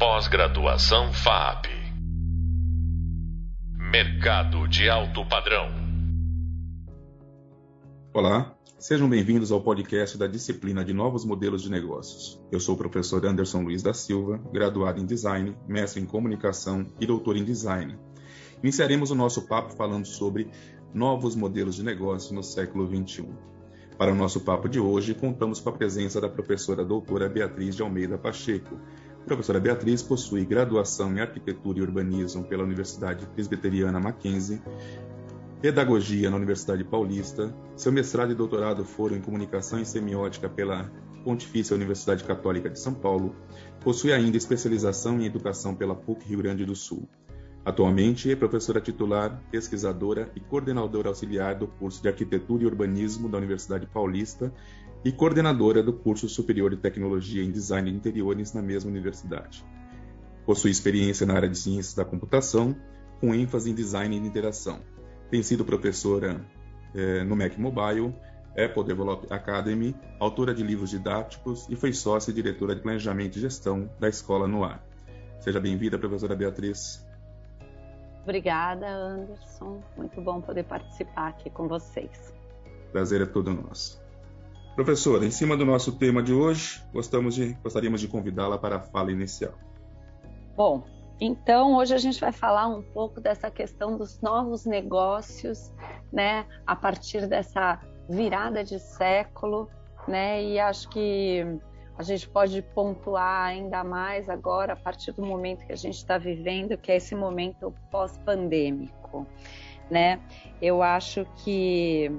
Pós-graduação FAP. Mercado de alto padrão. Olá, sejam bem-vindos ao podcast da disciplina de Novos Modelos de Negócios. Eu sou o professor Anderson Luiz da Silva, graduado em Design, mestre em Comunicação e doutor em Design. Iniciaremos o nosso papo falando sobre novos modelos de negócio no século XXI. Para o nosso papo de hoje, contamos com a presença da professora doutora Beatriz de Almeida Pacheco. Professora Beatriz possui graduação em Arquitetura e Urbanismo pela Universidade Presbiteriana Mackenzie, Pedagogia na Universidade Paulista, seu mestrado e doutorado foram em Comunicação e Semiótica pela Pontifícia Universidade Católica de São Paulo, possui ainda especialização em Educação pela PUC Rio Grande do Sul. Atualmente é professora titular, pesquisadora e coordenadora auxiliar do curso de Arquitetura e Urbanismo da Universidade Paulista e coordenadora do curso superior de Tecnologia em Design de Interiores na mesma universidade. Possui experiência na área de Ciências da Computação, com ênfase em Design de Interação. Tem sido professora eh, no Mac Mobile, Apple Develop Academy, autora de livros didáticos e foi sócia e diretora de Planejamento e Gestão da Escola no Ar. Seja bem-vinda, professora Beatriz. Obrigada, Anderson. Muito bom poder participar aqui com vocês. Prazer é todo nosso. Professora, em cima do nosso tema de hoje, de, gostaríamos de convidá-la para a fala inicial. Bom, então hoje a gente vai falar um pouco dessa questão dos novos negócios, né, a partir dessa virada de século, né, e acho que a gente pode pontuar ainda mais agora a partir do momento que a gente está vivendo, que é esse momento pós-pandêmico, né? Eu acho que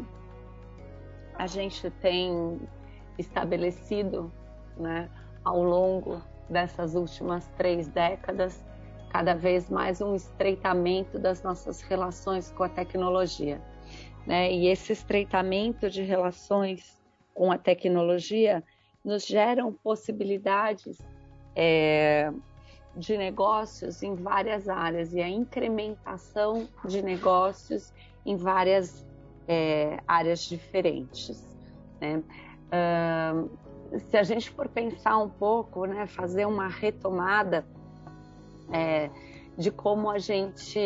a gente tem estabelecido, né, ao longo dessas últimas três décadas, cada vez mais um estreitamento das nossas relações com a tecnologia, né? E esse estreitamento de relações com a tecnologia nos geram possibilidades é, de negócios em várias áreas e a incrementação de negócios em várias é, áreas diferentes. Né? Uh, se a gente for pensar um pouco, né, fazer uma retomada é, de como a gente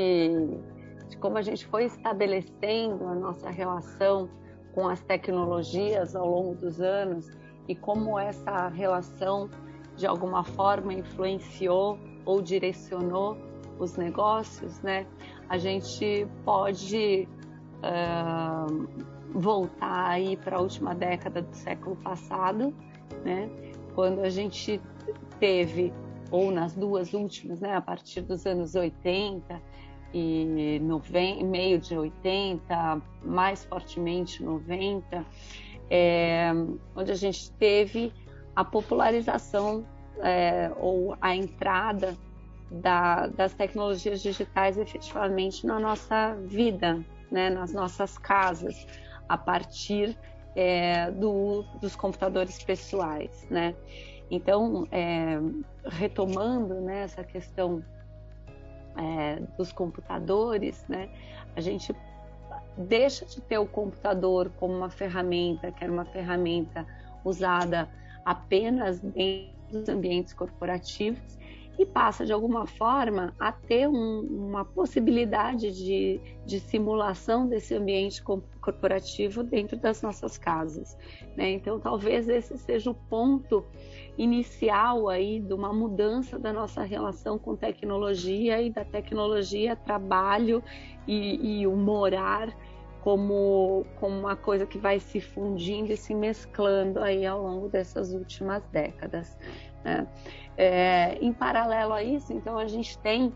de como a gente foi estabelecendo a nossa relação com as tecnologias ao longo dos anos e como essa relação de alguma forma influenciou ou direcionou os negócios, né? A gente pode voltar aí para a última década do século passado, né? Quando a gente teve ou nas duas últimas, né? A partir dos anos 80 e 90, meio de 80, mais fortemente 90, é, onde a gente teve a popularização é, ou a entrada da, das tecnologias digitais efetivamente na nossa vida, né, nas nossas casas, a partir é, do, dos computadores pessoais, né? Então, é, retomando né, essa questão é, dos computadores, né, a gente deixa de ter o computador como uma ferramenta, que era uma ferramenta usada apenas dentro dos ambientes corporativos e passa de alguma forma a ter um, uma possibilidade de, de, simulação desse ambiente corporativo dentro das nossas casas. Né? Então, talvez esse seja o ponto inicial aí de uma mudança da nossa relação com tecnologia e da tecnologia trabalho e, e o morar como, como uma coisa que vai se fundindo e se mesclando aí ao longo dessas últimas décadas. Né? É, em paralelo a isso, então a gente tem,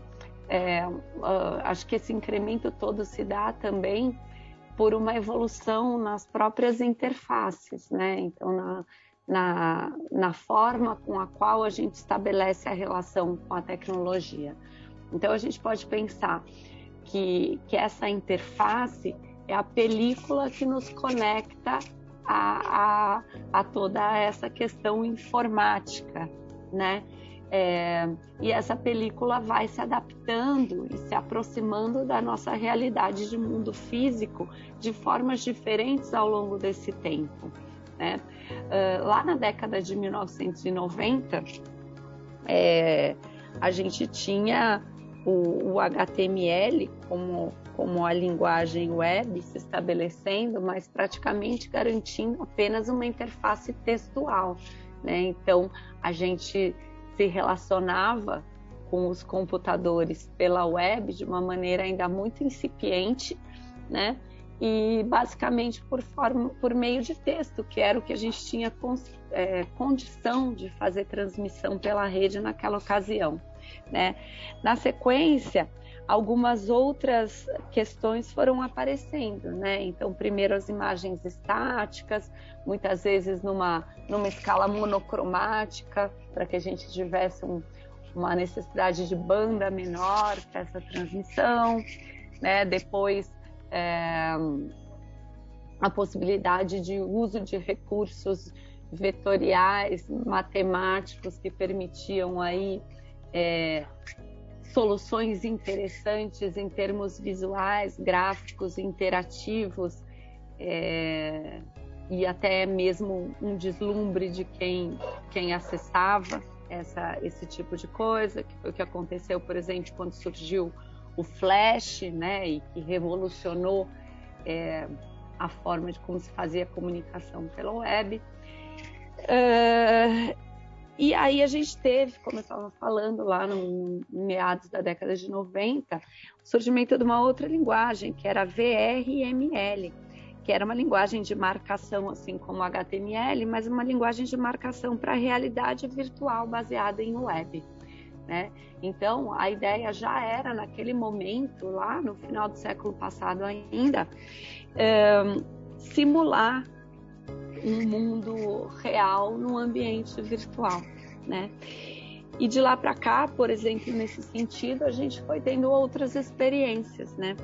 é, uh, acho que esse incremento todo se dá também por uma evolução nas próprias interfaces, né? Então na, na, na forma com a qual a gente estabelece a relação com a tecnologia. Então a gente pode pensar que, que essa interface é a película que nos conecta a, a, a toda essa questão informática, né? É, e essa película vai se adaptando e se aproximando da nossa realidade de mundo físico de formas diferentes ao longo desse tempo. Né? Uh, lá na década de 1990, é, a gente tinha o, o HTML como, como a linguagem web se estabelecendo, mas praticamente garantindo apenas uma interface textual. Né? Então, a gente se relacionava com os computadores pela web de uma maneira ainda muito incipiente, né? E basicamente por forma, por meio de texto, que era o que a gente tinha é, condição de fazer transmissão pela rede naquela ocasião. Né? Na sequência, algumas outras questões foram aparecendo, né? Então, primeiro as imagens estáticas, muitas vezes numa, numa escala monocromática, para que a gente tivesse um, uma necessidade de banda menor para essa transmissão, né? Depois é, a possibilidade de uso de recursos vetoriais, matemáticos que permitiam aí é, soluções interessantes em termos visuais, gráficos, interativos é, e até mesmo um deslumbre de quem, quem acessava essa, esse tipo de coisa, que foi o que aconteceu, por exemplo, quando surgiu o Flash, né, e que revolucionou é, a forma de como se fazia comunicação pela web. Uh, e aí a gente teve, como eu estava falando lá no meados da década de 90, o surgimento de uma outra linguagem, que era VRML, que era uma linguagem de marcação, assim como HTML, mas uma linguagem de marcação para realidade virtual baseada em web. Né? Então, a ideia já era, naquele momento, lá no final do século passado ainda, é, simular um mundo real no ambiente virtual, né? E de lá para cá, por exemplo, nesse sentido, a gente foi tendo outras experiências, né?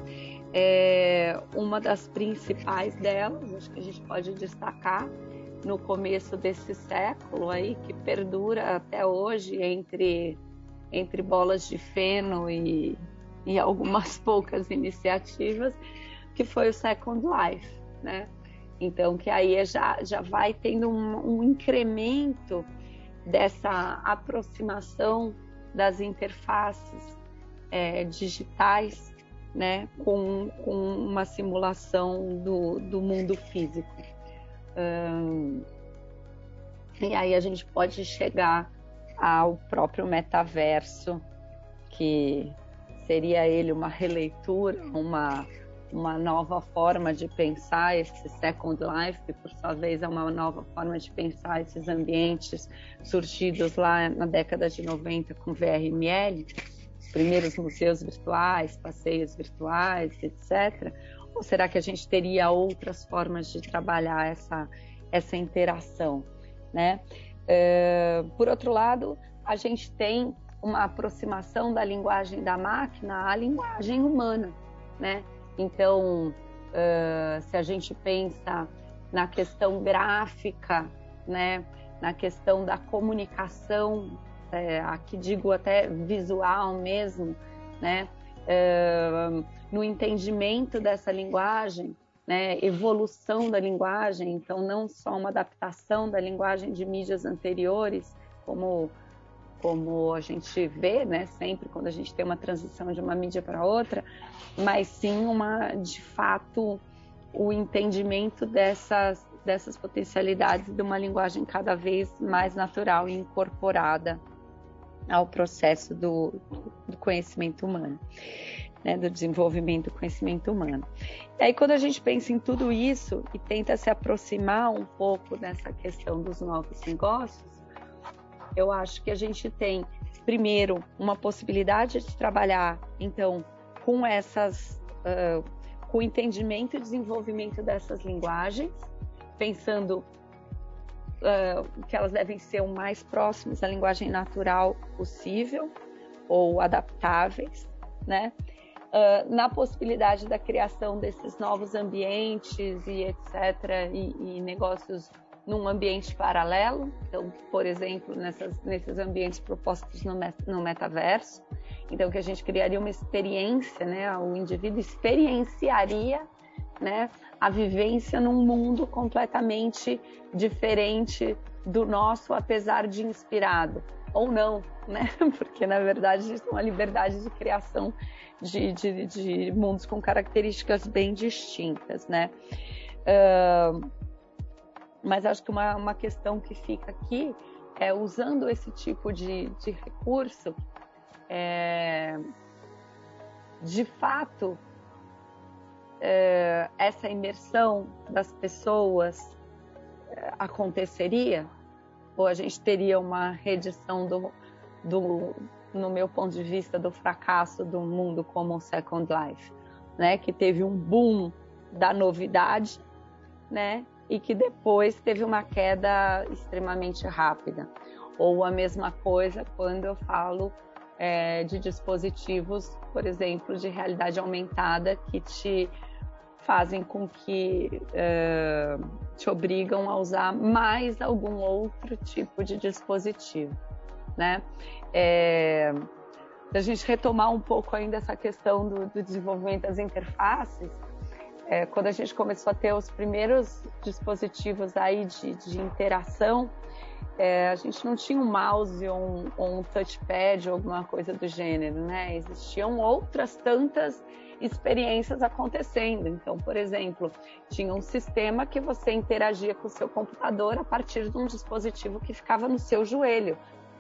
É, uma das principais delas, acho que a gente pode destacar no começo desse século aí, que perdura até hoje entre, entre bolas de feno e, e algumas poucas iniciativas, que foi o Second Life, né? Então, que aí já, já vai tendo um, um incremento dessa aproximação das interfaces é, digitais né, com, com uma simulação do, do mundo físico. e aí a gente pode chegar ao próprio metaverso, que seria ele uma releitura, uma uma nova forma de pensar esse Second Life, que por sua vez é uma nova forma de pensar esses ambientes surgidos lá na década de 90 com VRML, os primeiros museus virtuais, passeios virtuais, etc. Ou será que a gente teria outras formas de trabalhar essa, essa interação, né? Uh, por outro lado, a gente tem uma aproximação da linguagem da máquina à linguagem humana, né? Então, uh, se a gente pensa na questão gráfica, né, na questão da comunicação, é, aqui digo até visual mesmo, né, uh, no entendimento dessa linguagem, né, evolução da linguagem, então não só uma adaptação da linguagem de mídias anteriores, como como a gente vê, né, sempre quando a gente tem uma transição de uma mídia para outra, mas sim uma, de fato, o entendimento dessas, dessas potencialidades de uma linguagem cada vez mais natural e incorporada ao processo do, do conhecimento humano, né, do desenvolvimento do conhecimento humano. E aí, quando a gente pensa em tudo isso e tenta se aproximar um pouco dessa questão dos novos negócios, eu acho que a gente tem, primeiro, uma possibilidade de trabalhar, então, com essas, uh, com o entendimento e desenvolvimento dessas linguagens, pensando uh, que elas devem ser o mais próximas à linguagem natural possível ou adaptáveis, né? Uh, na possibilidade da criação desses novos ambientes e etc. e, e negócios num ambiente paralelo, então, por exemplo, nessas, nesses ambientes propostos no, no metaverso, então que a gente criaria uma experiência, né, o indivíduo experienciaria, né, a vivência num mundo completamente diferente do nosso, apesar de inspirado. ou não, né? Porque na verdade existe uma liberdade de criação de, de, de mundos com características bem distintas, né? Uh, mas acho que uma, uma questão que fica aqui é usando esse tipo de, de recurso, é, de fato, é, essa imersão das pessoas é, aconteceria? Ou a gente teria uma redição do, do, no meu ponto de vista, do fracasso do mundo como Second Life, né? Que teve um boom da novidade, né? E que depois teve uma queda extremamente rápida. Ou a mesma coisa quando eu falo é, de dispositivos, por exemplo, de realidade aumentada que te fazem com que é, te obrigam a usar mais algum outro tipo de dispositivo, né? É, a gente retomar um pouco ainda essa questão do, do desenvolvimento das interfaces, é, quando a gente começou a ter os primeiros dispositivos aí de, de interação, é, a gente não tinha um mouse ou um, ou um, touchpad ou alguma coisa do gênero, né? Existiam outras tantas experiências acontecendo. Então, por exemplo, tinha um sistema que você interagia com o seu computador a partir de um dispositivo que ficava no seu joelho,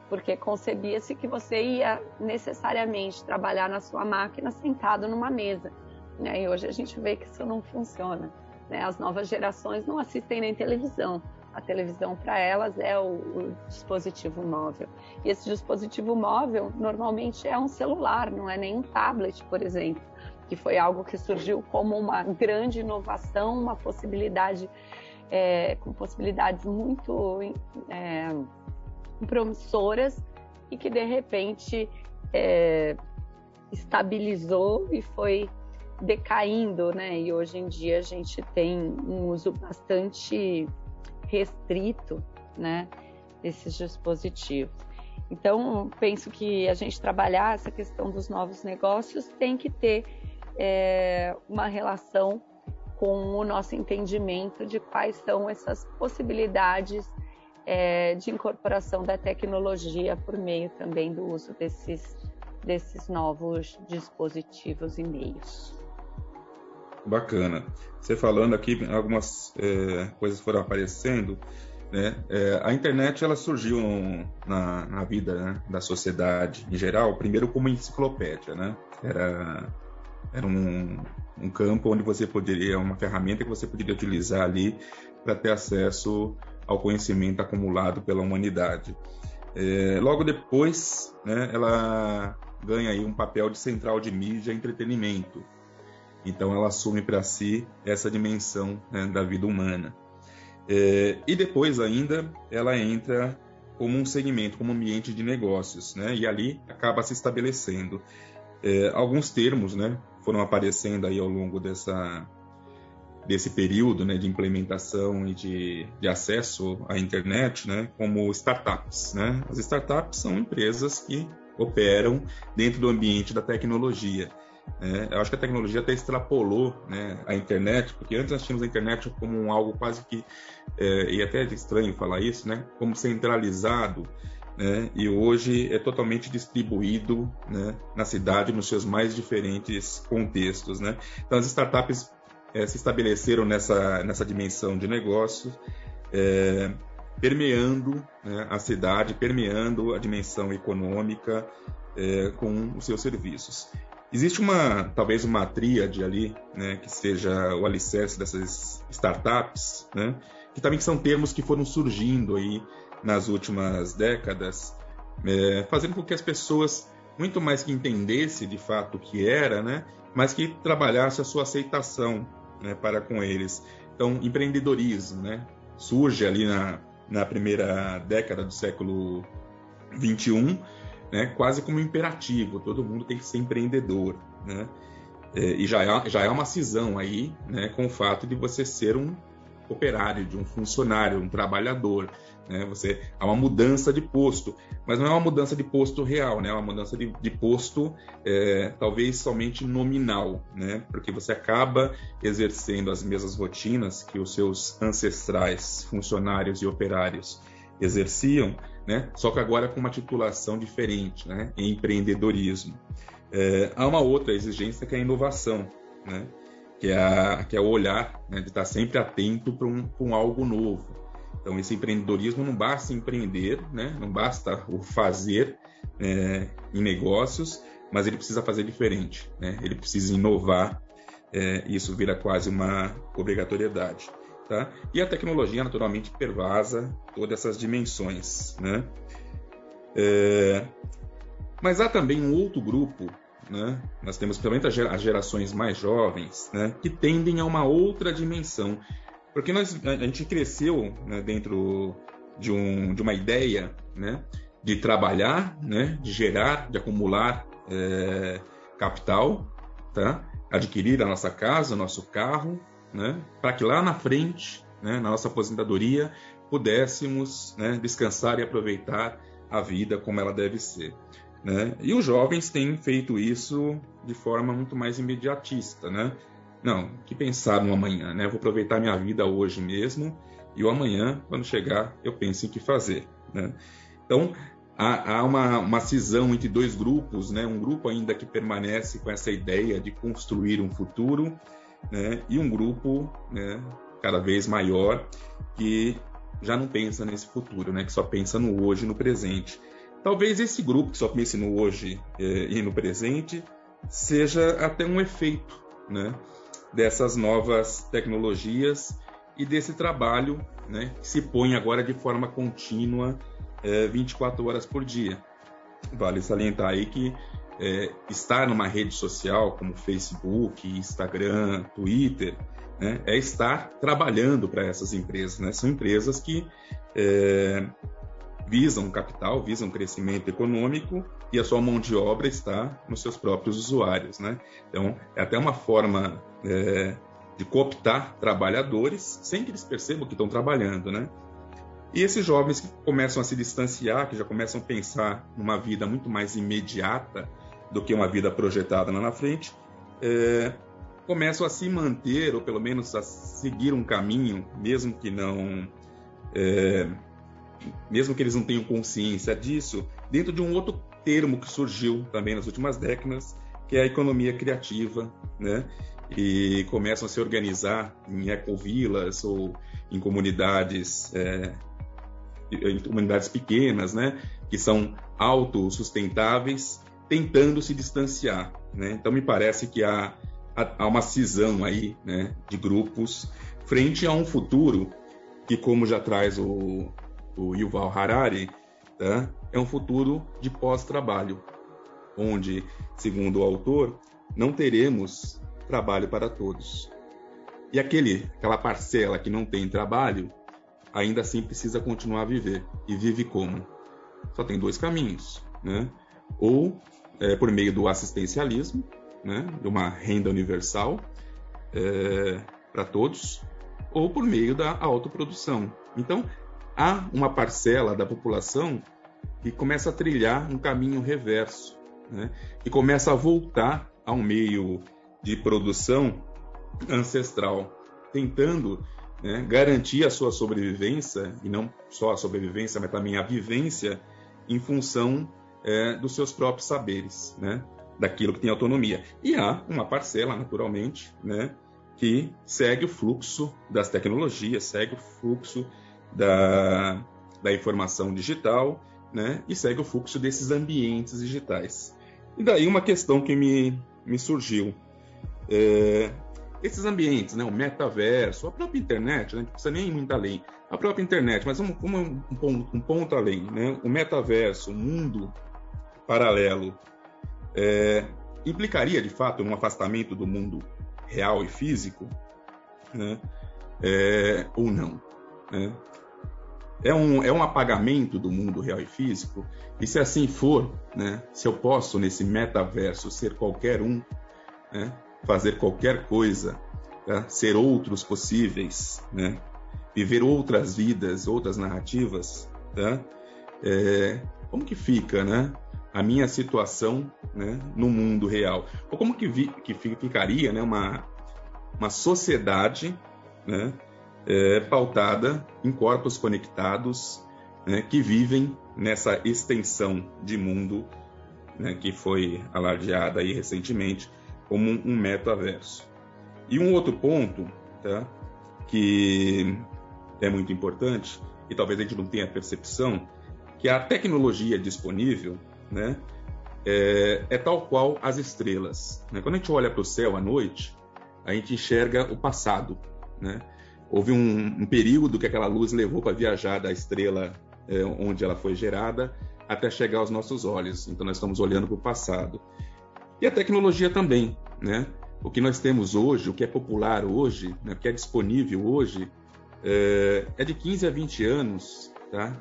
porque concebia-se que você ia necessariamente trabalhar na sua máquina sentado numa mesa. Né? E hoje a gente vê que isso não funciona. Né? As novas gerações não assistem nem televisão a televisão para elas é o, o, dispositivo móvel. E esse dispositivo móvel normalmente é um celular, não é nem um tablet, por exemplo, que foi algo que surgiu como uma grande inovação, uma possibilidade é, com possibilidades muito é, promissoras e que de repente é, estabilizou e foi decaindo, né? E hoje em dia a gente tem um uso bastante restrito, né, desses dispositivos. Então, penso que a gente trabalhar essa questão dos novos negócios tem que ter é, uma relação com o nosso entendimento de quais são essas possibilidades é, de incorporação da tecnologia por meio também do uso desses, desses novos dispositivos e meios. Bacana. Você falando aqui, algumas é, coisas foram aparecendo. Né? É, a internet ela surgiu no, na, na, vida né, da sociedade em geral, primeiro como enciclopédia, né? Era, era um, um campo onde você poderia, uma ferramenta que você poderia utilizar ali para ter acesso ao conhecimento acumulado pela humanidade. É, logo depois, né, ela ganha aí um papel de central de mídia e entretenimento. Então ela assume para si essa dimensão né, da vida humana. É, e depois ainda ela entra como um segmento, como um ambiente de negócios, né? E ali acaba se estabelecendo é, alguns termos, né? Foram aparecendo aí ao longo dessa desse período, né? De implementação e de, de acesso à internet, né? Como startups, né? As startups são empresas que operam dentro do ambiente da tecnologia. É, eu acho que a tecnologia até extrapolou né, a internet, porque antes nós tínhamos a internet como algo quase que, é, e até é estranho falar isso, né, como centralizado, né, e hoje é totalmente distribuído né, na cidade, nos seus mais diferentes contextos. Né. Então as startups é, se estabeleceram nessa, nessa dimensão de negócio, é, permeando né, a cidade, permeando a dimensão econômica é, com os seus serviços. Existe uma, talvez uma tríade ali, né, que seja o alicerce dessas startups, né, que também são termos que foram surgindo aí nas últimas décadas, é, fazendo com que as pessoas, muito mais que entendessem de fato o que era, né, mas que trabalhasse a sua aceitação né, para com eles. Então, empreendedorismo, né, surge ali na, na primeira década do século 21 né, quase como imperativo, todo mundo tem que ser empreendedor, né? É, e já é, já é uma cisão aí, né, com o fato de você ser um operário, de um funcionário, um trabalhador, né? Você há uma mudança de posto, mas não é uma mudança de posto real, né? É uma mudança de, de posto é, talvez somente nominal, né? Porque você acaba exercendo as mesmas rotinas que os seus ancestrais funcionários e operários exerciam, né? Só que agora com uma titulação diferente, né? Em empreendedorismo. É, há uma outra exigência que é a inovação, né? Que é, a, que é o olhar, né? de estar sempre atento para um, um algo novo. Então, esse empreendedorismo não basta empreender, né? não basta o fazer é, em negócios, mas ele precisa fazer diferente, né? ele precisa inovar, é, isso vira quase uma obrigatoriedade. Tá? E a tecnologia, naturalmente, pervasa todas essas dimensões. Né? É... Mas há também um outro grupo, né? nós temos principalmente as gerações mais jovens, né? que tendem a uma outra dimensão. Porque nós, a gente cresceu né, dentro de, um, de uma ideia né, de trabalhar, né, de gerar, de acumular é, capital, tá? adquirir a nossa casa, o nosso carro, né, para que lá na frente, né, na nossa aposentadoria, pudéssemos né, descansar e aproveitar a vida como ela deve ser. Né? E os jovens têm feito isso de forma muito mais imediatista. Né? Não, que pensar no amanhã, né? vou aproveitar minha vida hoje mesmo e o amanhã, quando chegar, eu penso em que fazer. Né? Então, há, há uma, uma, cisão entre dois grupos, né? um grupo ainda que permanece com essa ideia de construir um futuro né? e um grupo né, cada vez maior que já não pensa nesse futuro, né? que só pensa no hoje no presente. Talvez esse grupo que só pensa no hoje eh, e no presente seja até um efeito né, dessas novas tecnologias e desse trabalho né, que se põe agora de forma contínua eh, 24 horas por dia. Vale salientar aí que é, estar numa rede social como Facebook, Instagram, Twitter, né, é estar trabalhando para essas empresas. Né? São empresas que é, visam capital, visam crescimento econômico e a sua mão de obra está nos seus próprios usuários. Né? Então, é até uma forma é, de cooptar trabalhadores sem que eles percebam que estão trabalhando. Né? E esses jovens que começam a se distanciar, que já começam a pensar numa vida muito mais imediata, do que uma vida projetada lá na frente, é, começam a se manter, ou pelo menos a seguir um caminho, mesmo que não. É, mesmo que eles não tenham consciência disso, dentro de um outro termo que surgiu também nas últimas décadas, que é a economia criativa, né? E começam a se organizar em ecovilas ou em comunidades, é, em comunidades pequenas, né? Que são autossustentáveis tentando se distanciar. Né? Então, me parece que há, há uma cisão aí né, de grupos frente a um futuro que, como já traz o, o Yuval Harari, tá? é um futuro de pós-trabalho, onde, segundo o autor, não teremos trabalho para todos. E aquele, aquela parcela que não tem trabalho, ainda assim precisa continuar a viver. E vive como? Só tem dois caminhos, né? Ou é, por meio do assistencialismo, né, de uma renda universal é, para todos, ou por meio da autoprodução. Então, há uma parcela da população que começa a trilhar um caminho reverso, né, que começa a voltar a um meio de produção ancestral, tentando né, garantir a sua sobrevivência, e não só a sobrevivência, mas também a vivência em função é, dos seus próprios saberes, né? daquilo que tem autonomia. E há uma parcela, naturalmente, né, que segue o fluxo das tecnologias, segue o fluxo da, da informação digital, né, e segue o fluxo desses ambientes digitais. E daí uma questão que me, me surgiu. É, esses ambientes, né, o metaverso, a própria internet, né, não precisa nem ir muito além, a própria internet, mas um, um, um, um ponto além, né, o metaverso, o mundo paralelo é, implicaria de fato um afastamento do mundo real e físico, né? É, ou não? Né? É, um, é um apagamento do mundo real e físico? E se assim for, né, se eu posso nesse metaverso ser qualquer um, né, fazer qualquer coisa, tá? ser outros possíveis, né, viver outras vidas, outras narrativas, tá? É, como que fica, né? A minha situação né, no mundo real. Ou como que, vi, que ficaria né, uma, uma sociedade né, é, pautada em corpos conectados né, que vivem nessa extensão de mundo né, que foi alardeada aí recentemente como um, um metaverso. E um outro ponto tá, que é muito importante, e talvez a gente não tenha percepção, que a tecnologia disponível né, é, é tal qual as estrelas. Né? Quando a gente olha para o céu à noite, a gente enxerga o passado. Né? Houve um, um período que aquela luz levou para viajar da estrela é, onde ela foi gerada até chegar aos nossos olhos. Então nós estamos olhando para o passado. E a tecnologia também, né? O que nós temos hoje, o que é popular hoje, né, o que é disponível hoje, é, é de 15 a 20 anos, tá?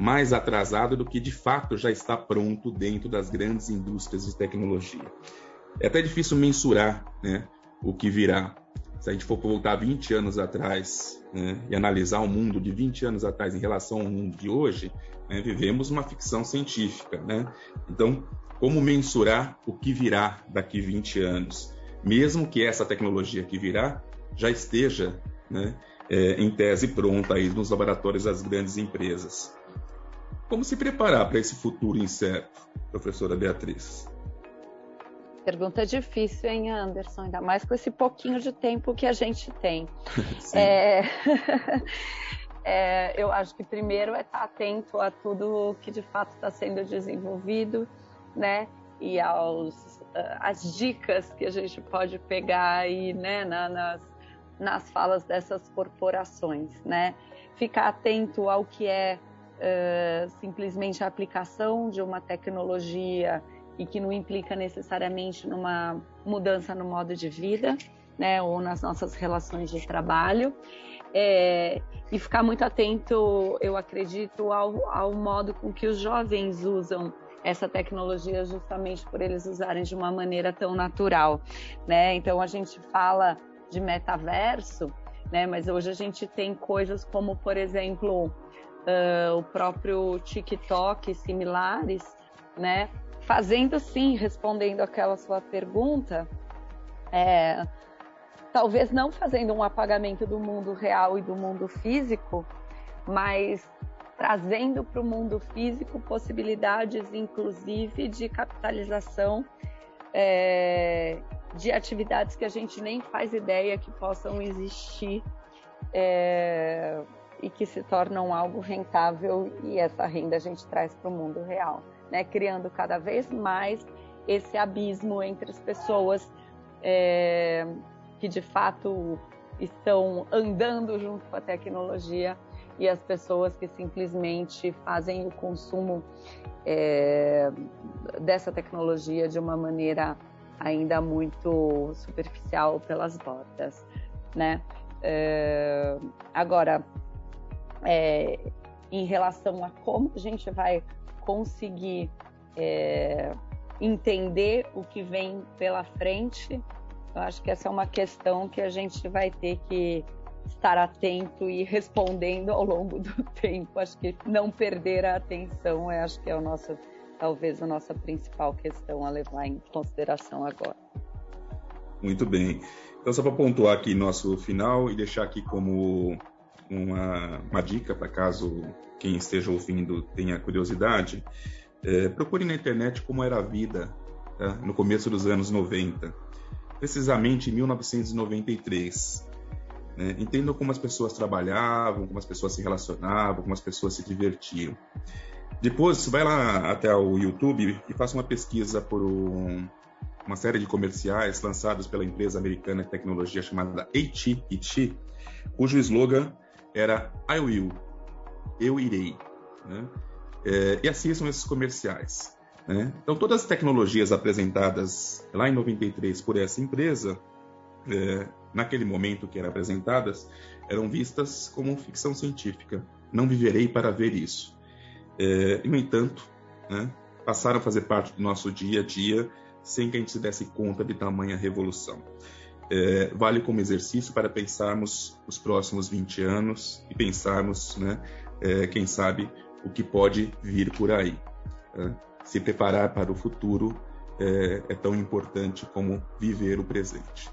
Mais atrasado do que de fato já está pronto dentro das grandes indústrias de tecnologia. É até difícil mensurar né, o que virá. Se a gente for voltar 20 anos atrás né, e analisar o mundo de 20 anos atrás em relação ao mundo de hoje, né, vivemos uma ficção científica. Né? Então, como mensurar o que virá daqui 20 anos? Mesmo que essa tecnologia que virá já esteja né, é, em tese pronta aí nos laboratórios das grandes empresas. Como se preparar para esse futuro incerto, professora Beatriz? Pergunta difícil, hein, Anderson? Ainda mais com esse pouquinho de tempo que a gente tem. é... é, eu acho que primeiro é estar atento a tudo que de fato está sendo desenvolvido, né? E aos, uh, as dicas que a gente pode pegar aí, né, na, nas, nas falas dessas corporações, né? Ficar atento ao que é uh, simplesmente a aplicação de uma tecnologia e que não implica necessariamente numa mudança no modo de vida, né, ou nas nossas relações de trabalho. É, e ficar muito atento, eu acredito, ao, ao modo com que os jovens usam essa tecnologia justamente por eles usarem de uma maneira tão natural, né? Então a gente fala de metaverso, né? Mas hoje a gente tem coisas como, por exemplo, uh, o próprio TikTok similares, né? fazendo sim, respondendo aquela sua pergunta, é, talvez não fazendo um apagamento do mundo real e do mundo físico, mas trazendo para o mundo físico possibilidades, inclusive, de capitalização é, de atividades que a gente nem faz ideia que possam existir é, e que se tornam algo rentável e essa renda a gente traz para o mundo real né, criando cada vez mais esse abismo entre as pessoas é, que de fato estão andando junto com a tecnologia e as pessoas que simplesmente fazem o consumo é, dessa tecnologia de uma maneira ainda muito superficial pelas bordas, né? É, agora, é, em relação a como a gente vai conseguir é, entender o que vem pela frente, eu acho que essa é uma questão que a gente vai ter que estar atento e respondendo ao longo do tempo. Acho que não perder a atenção, é, acho que é o nosso, talvez a nossa principal questão a levar em consideração agora. Muito bem. Então, só para pontuar aqui nosso final e deixar aqui como uma, uma dica para caso quem esteja ouvindo tenha curiosidade, é, procure na internet como era a vida tá? no começo dos anos 90, precisamente em 1993. Né? Como as pessoas trabalhavam, como as pessoas se relacionavam, como as pessoas se divertiam. Depois, vai lá até o YouTube e faça uma pesquisa por um, uma série de comerciais lançados pela empresa americana de tecnologia chamada AT&T, cujo slogan era I will, eu irei. Né? É, e assim são esses comerciais. Né? Então, todas as tecnologias apresentadas lá em 93 por essa empresa, é, naquele momento que eram apresentadas, eram vistas como ficção científica. Não viverei para ver isso. É, e, no entanto, né, passaram a fazer parte do nosso dia a dia sem que a gente se desse conta de tamanha revolução é, vale como exercício para pensarmos os próximos 20 anos e pensarmos, né, é, quem sabe, o que pode vir por aí. Né? Se preparar para o futuro é, é, tão importante como viver o presente.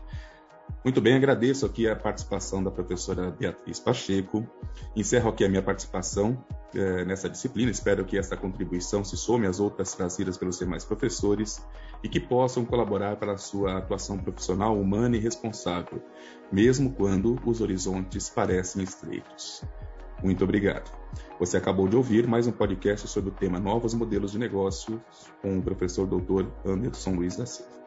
Muito bem, agradeço aqui a participação da professora Beatriz Pacheco. Encerro aqui a minha participação é, nessa disciplina. Espero que essa contribuição se some às outras trazidas pelos demais professores e que possam colaborar para a sua atuação profissional humana e responsável, mesmo quando os horizontes parecem estreitos. Muito obrigado. Você acabou de ouvir mais um podcast sobre o tema Novos Modelos de Negócio com o professor Dr. Anderson Luiz da Silva.